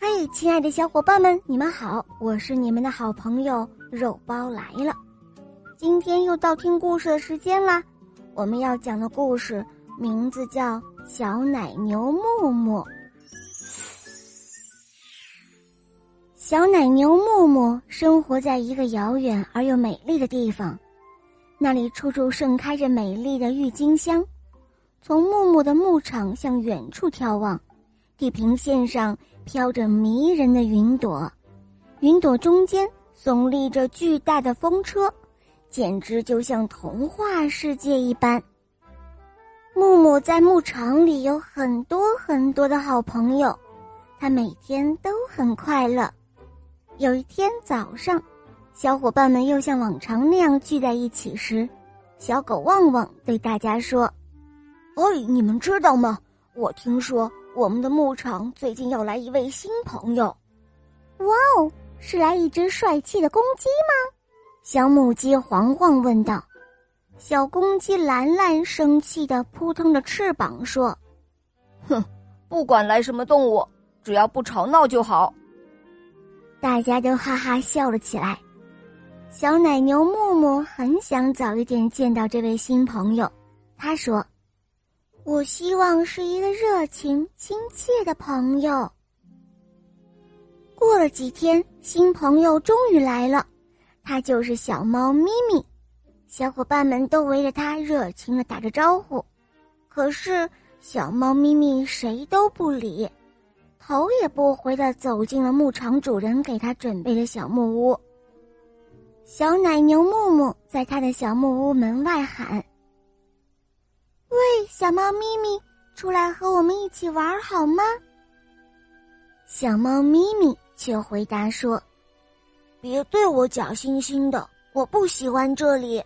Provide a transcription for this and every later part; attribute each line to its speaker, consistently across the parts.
Speaker 1: 嘿，亲爱的小伙伴们，你们好！我是你们的好朋友肉包来了。今天又到听故事的时间啦。我们要讲的故事名字叫《小奶牛木木》。小奶牛木木生活在一个遥远而又美丽的地方，那里处处盛开着美丽的郁金香。从木木的牧场向远处眺望，地平线上飘着迷人的云朵，云朵中间耸立着巨大的风车，简直就像童话世界一般。木木在牧场里有很多很多的好朋友，他每天都很快乐。有一天早上，小伙伴们又像往常那样聚在一起时，小狗旺旺对大家说。哎，你们知道吗？我听说我们的牧场最近要来一位新朋友。哇哦，是来一只帅气的公鸡吗？小母鸡黄黄问道。小公鸡兰兰生气的扑腾着翅膀说：“
Speaker 2: 哼，不管来什么动物，只要不吵闹就好。”
Speaker 1: 大家都哈哈笑了起来。小奶牛木木很想早一点见到这位新朋友，他说。我希望是一个热情亲切的朋友。过了几天，新朋友终于来了，他就是小猫咪咪。小伙伴们都围着他热情的打着招呼，可是小猫咪咪谁都不理，头也不回的走进了牧场主人给他准备的小木屋。小奶牛木木在他的小木屋门外喊。小猫咪咪，出来和我们一起玩好吗？小猫咪咪却回答说：“别对我假惺惺的，我不喜欢这里。”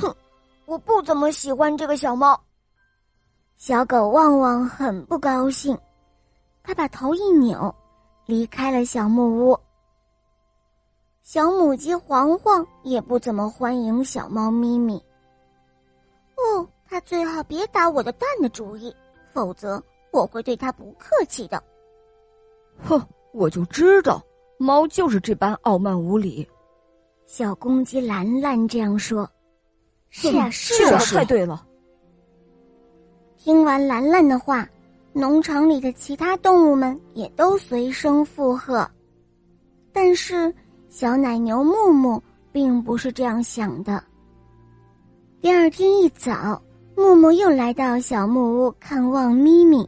Speaker 1: 哼，我不怎么喜欢这个小猫。小狗旺旺很不高兴，它把头一扭，离开了小木屋。小母鸡黄黄也不怎么欢迎小猫咪咪。哦。他最好别打我的蛋的主意，否则我会对他不客气的。
Speaker 2: 哼，我就知道，猫就是这般傲慢无礼。
Speaker 1: 小公鸡兰兰这样说：“
Speaker 2: 是啊，是啊，太对了。”
Speaker 1: 听完兰兰的话，农场里的其他动物们也都随声附和。但是小奶牛木木并不是这样想的。第二天一早。木木又来到小木屋看望咪咪，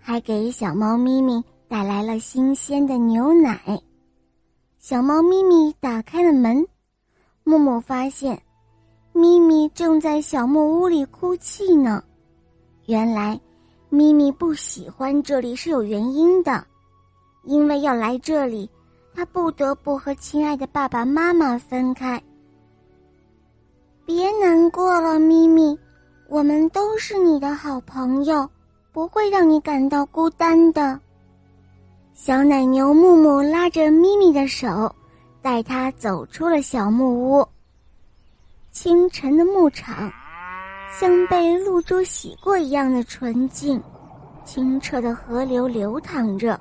Speaker 1: 还给小猫咪咪带来了新鲜的牛奶。小猫咪咪打开了门，木木发现，咪咪正在小木屋里哭泣呢。原来，咪咪不喜欢这里是有原因的，因为要来这里，它不得不和亲爱的爸爸妈妈分开。别难过了，咪咪。我们都是你的好朋友，不会让你感到孤单的。小奶牛木木拉着咪咪的手，带它走出了小木屋。清晨的牧场，像被露珠洗过一样的纯净，清澈的河流流淌着，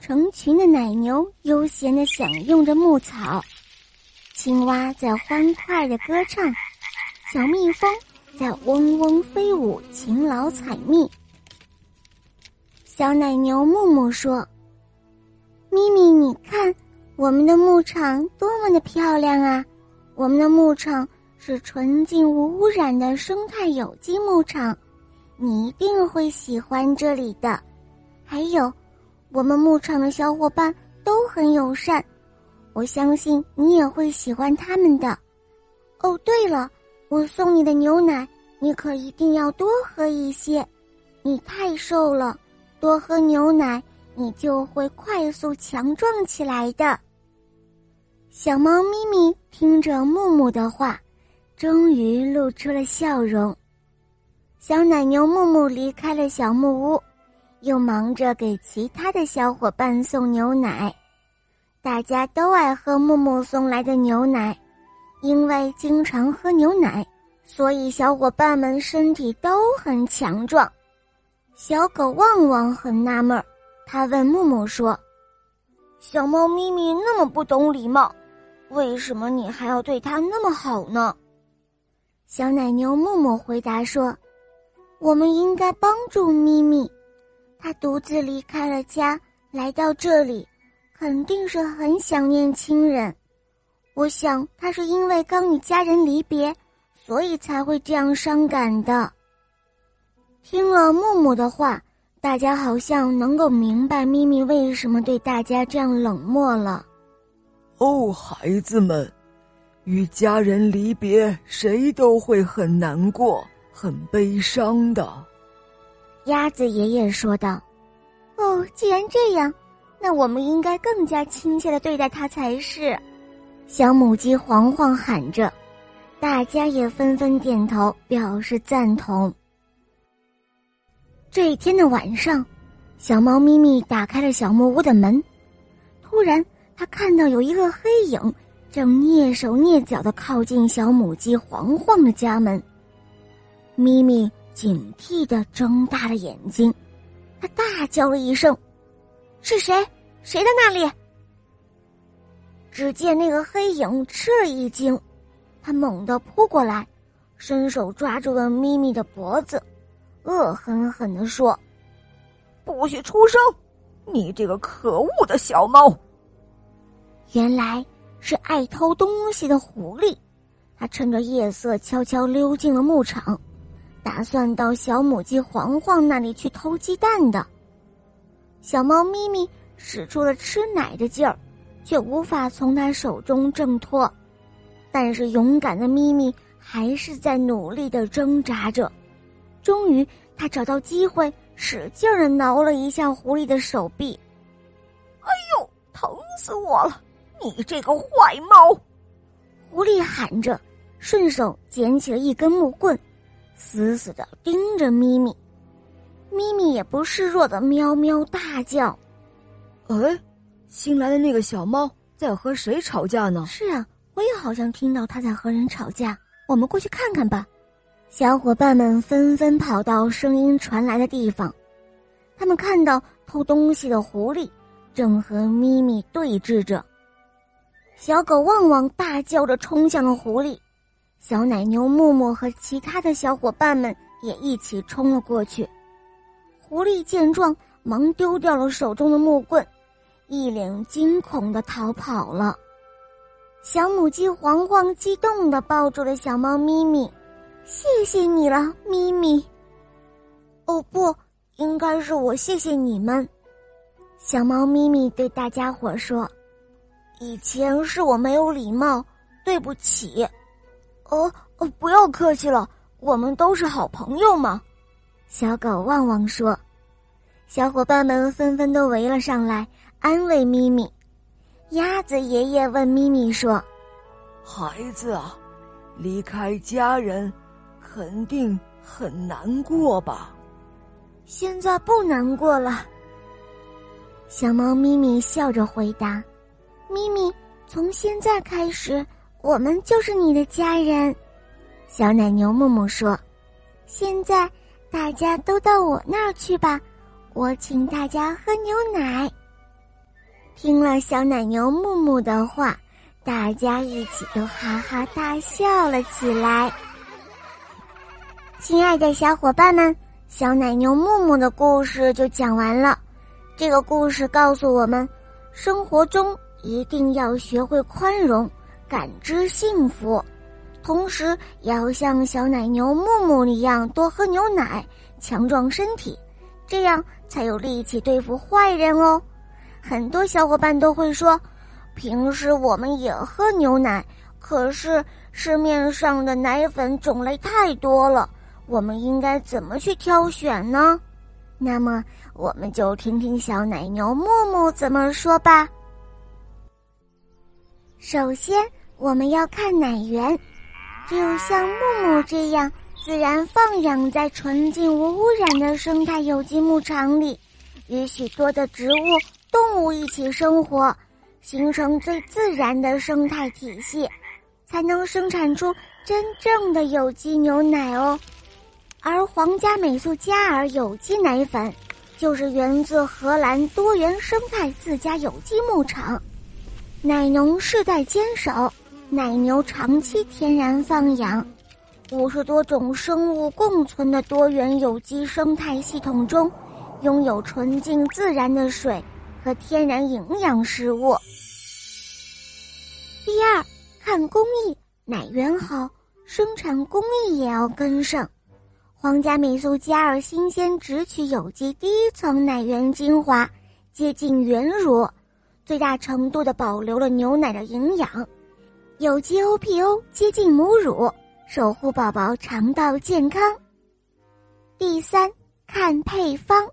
Speaker 1: 成群的奶牛悠闲的享用着牧草，青蛙在欢快的歌唱，小蜜蜂。在嗡嗡飞舞，勤劳采蜜。小奶牛木木说：“咪咪，你看，我们的牧场多么的漂亮啊！我们的牧场是纯净无污染的生态有机牧场，你一定会喜欢这里的。还有，我们牧场的小伙伴都很友善，我相信你也会喜欢他们的。哦，对了。”我送你的牛奶，你可一定要多喝一些。你太瘦了，多喝牛奶，你就会快速强壮起来的。小猫咪咪听着木木的话，终于露出了笑容。小奶牛木木离开了小木屋，又忙着给其他的小伙伴送牛奶。大家都爱喝木木送来的牛奶。因为经常喝牛奶，所以小伙伴们身体都很强壮。小狗旺旺很纳闷儿，他问木木说：“小猫咪咪那么不懂礼貌，为什么你还要对它那么好呢？”小奶牛木木回答说：“我们应该帮助咪咪，它独自离开了家，来到这里，肯定是很想念亲人。我想他是因为刚与家人离别，所以才会这样伤感的。”听了木木的话。大家好像能够明白咪咪为什么对大家这样冷漠了。
Speaker 3: 哦，孩子们，与家人离别，谁都会很难过、很悲伤的。
Speaker 1: 鸭子爷爷说道：“哦，既然这样，那我们应该更加亲切的对待他才是。”小母鸡黄黄喊着，大家也纷纷点头表示赞同。这一天的晚上，小猫咪咪打开了小木屋的门，突然，它看到有一个黑影正蹑手蹑脚的靠近小母鸡黄黄的家门。咪咪警惕的睁大了眼睛，它大叫了一声：“是谁？谁在那里？”只见那个黑影吃了一惊，他猛地扑过来，伸手抓住了咪咪的脖子。恶狠狠地说：“
Speaker 2: 不许出声！你这个可恶的小猫！”
Speaker 1: 原来是爱偷东西的狐狸，它趁着夜色悄悄溜进了牧场，打算到小母鸡黄黄那里去偷鸡蛋的。小猫咪咪使出了吃奶的劲儿，却无法从它手中挣脱。但是勇敢的咪咪还是在努力的挣扎着。终于，他找到机会，使劲儿的挠了一下狐狸的手臂。
Speaker 2: 哎呦，疼死我了！你这个坏猫！
Speaker 1: 狐狸喊着，顺手捡起了一根木棍，死死的盯着咪咪。咪咪也不示弱的喵喵大叫。
Speaker 2: 哎，新来的那个小猫在和谁吵架呢？
Speaker 1: 是啊，我也好像听到它在和人吵架。我们过去看看吧。小伙伴们纷纷跑到声音传来的地方，他们看到偷东西的狐狸正和咪咪对峙着。小狗旺旺大叫着冲向了狐狸，小奶牛木木和其他的小伙伴们也一起冲了过去。狐狸见状，忙丢掉了手中的木棍，一脸惊恐的逃跑了。小母鸡黄黄激动的抱住了小猫咪咪。谢谢你了，咪咪。哦，不应该是我谢谢你们。小猫咪咪对大家伙说：“以前是我没有礼貌，对不起。”哦哦，不要客气了，我们都是好朋友嘛。小狗旺旺说。小伙伴们纷纷都围了上来，安慰咪咪。鸭子爷爷问咪咪说：“
Speaker 3: 孩子啊，离开家人。”肯定很难过吧？
Speaker 1: 现在不难过了。小猫咪咪笑着回答：“咪咪，从现在开始，我们就是你的家人。”小奶牛木木说：“现在大家都到我那儿去吧，我请大家喝牛奶。”听了小奶牛木木的话，大家一起都哈哈大笑了起来。亲爱的小伙伴们，小奶牛木木的故事就讲完了。这个故事告诉我们，生活中一定要学会宽容，感知幸福，同时也要像小奶牛木木一样多喝牛奶，强壮身体，这样才有力气对付坏人哦。很多小伙伴都会说，平时我们也喝牛奶，可是市面上的奶粉种类太多了。我们应该怎么去挑选呢？那么，我们就听听小奶牛木木怎么说吧。首先，我们要看奶源，只有像木木这样自然放养在纯净无污染的生态有机牧场里，与许多的植物、动物一起生活，形成最自然的生态体系，才能生产出真正的有机牛奶哦。而皇家美素佳儿有机奶粉，就是源自荷兰多元生态自家有机牧场，奶农世代坚守，奶牛长期天然放养，五十多种生物共存的多元有机生态系统中，拥有纯净自然的水和天然营养食物。第二，看工艺，奶源好，生产工艺也要跟上。皇家美素佳尔新鲜直取有机第一层奶源精华，接近原乳，最大程度的保留了牛奶的营养。有机 OPO 接近母乳，守护宝宝肠道健康。第三，看配方，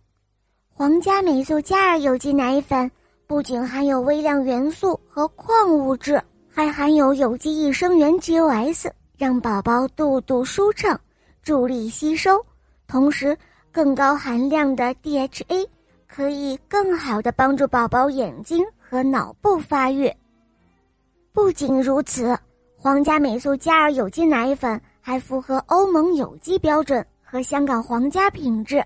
Speaker 1: 皇家美素佳儿有机奶粉不仅含有微量元素和矿物质，还含有有机益生元 GOS，让宝宝肚肚舒畅。助力吸收，同时更高含量的 DHA 可以更好的帮助宝宝眼睛和脑部发育。不仅如此，皇家美素佳儿有机奶粉还符合欧盟有机标准和香港皇家品质。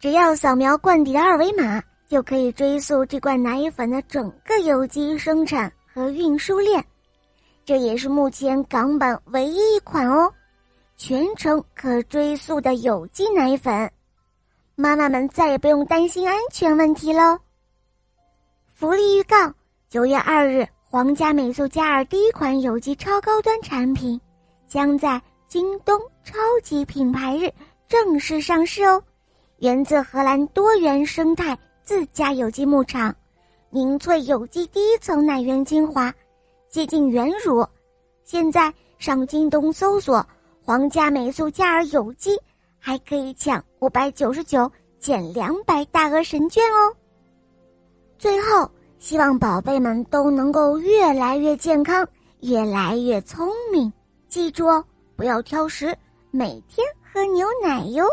Speaker 1: 只要扫描罐底的二维码，就可以追溯这罐奶粉的整个有机生产和运输链。这也是目前港版唯一一款哦。全程可追溯的有机奶粉，妈妈们再也不用担心安全问题喽。福利预告：九月二日，皇家美素佳尔第一款有机超高端产品将在京东超级品牌日正式上市哦。源自荷兰多元生态自家有机牧场，凝萃有机第一层奶源精华，接近原乳。现在上京东搜索。皇家美素佳儿有机还可以抢五百九十九减两百大额神券哦！最后，希望宝贝们都能够越来越健康，越来越聪明。记住哦，不要挑食，每天喝牛奶哟。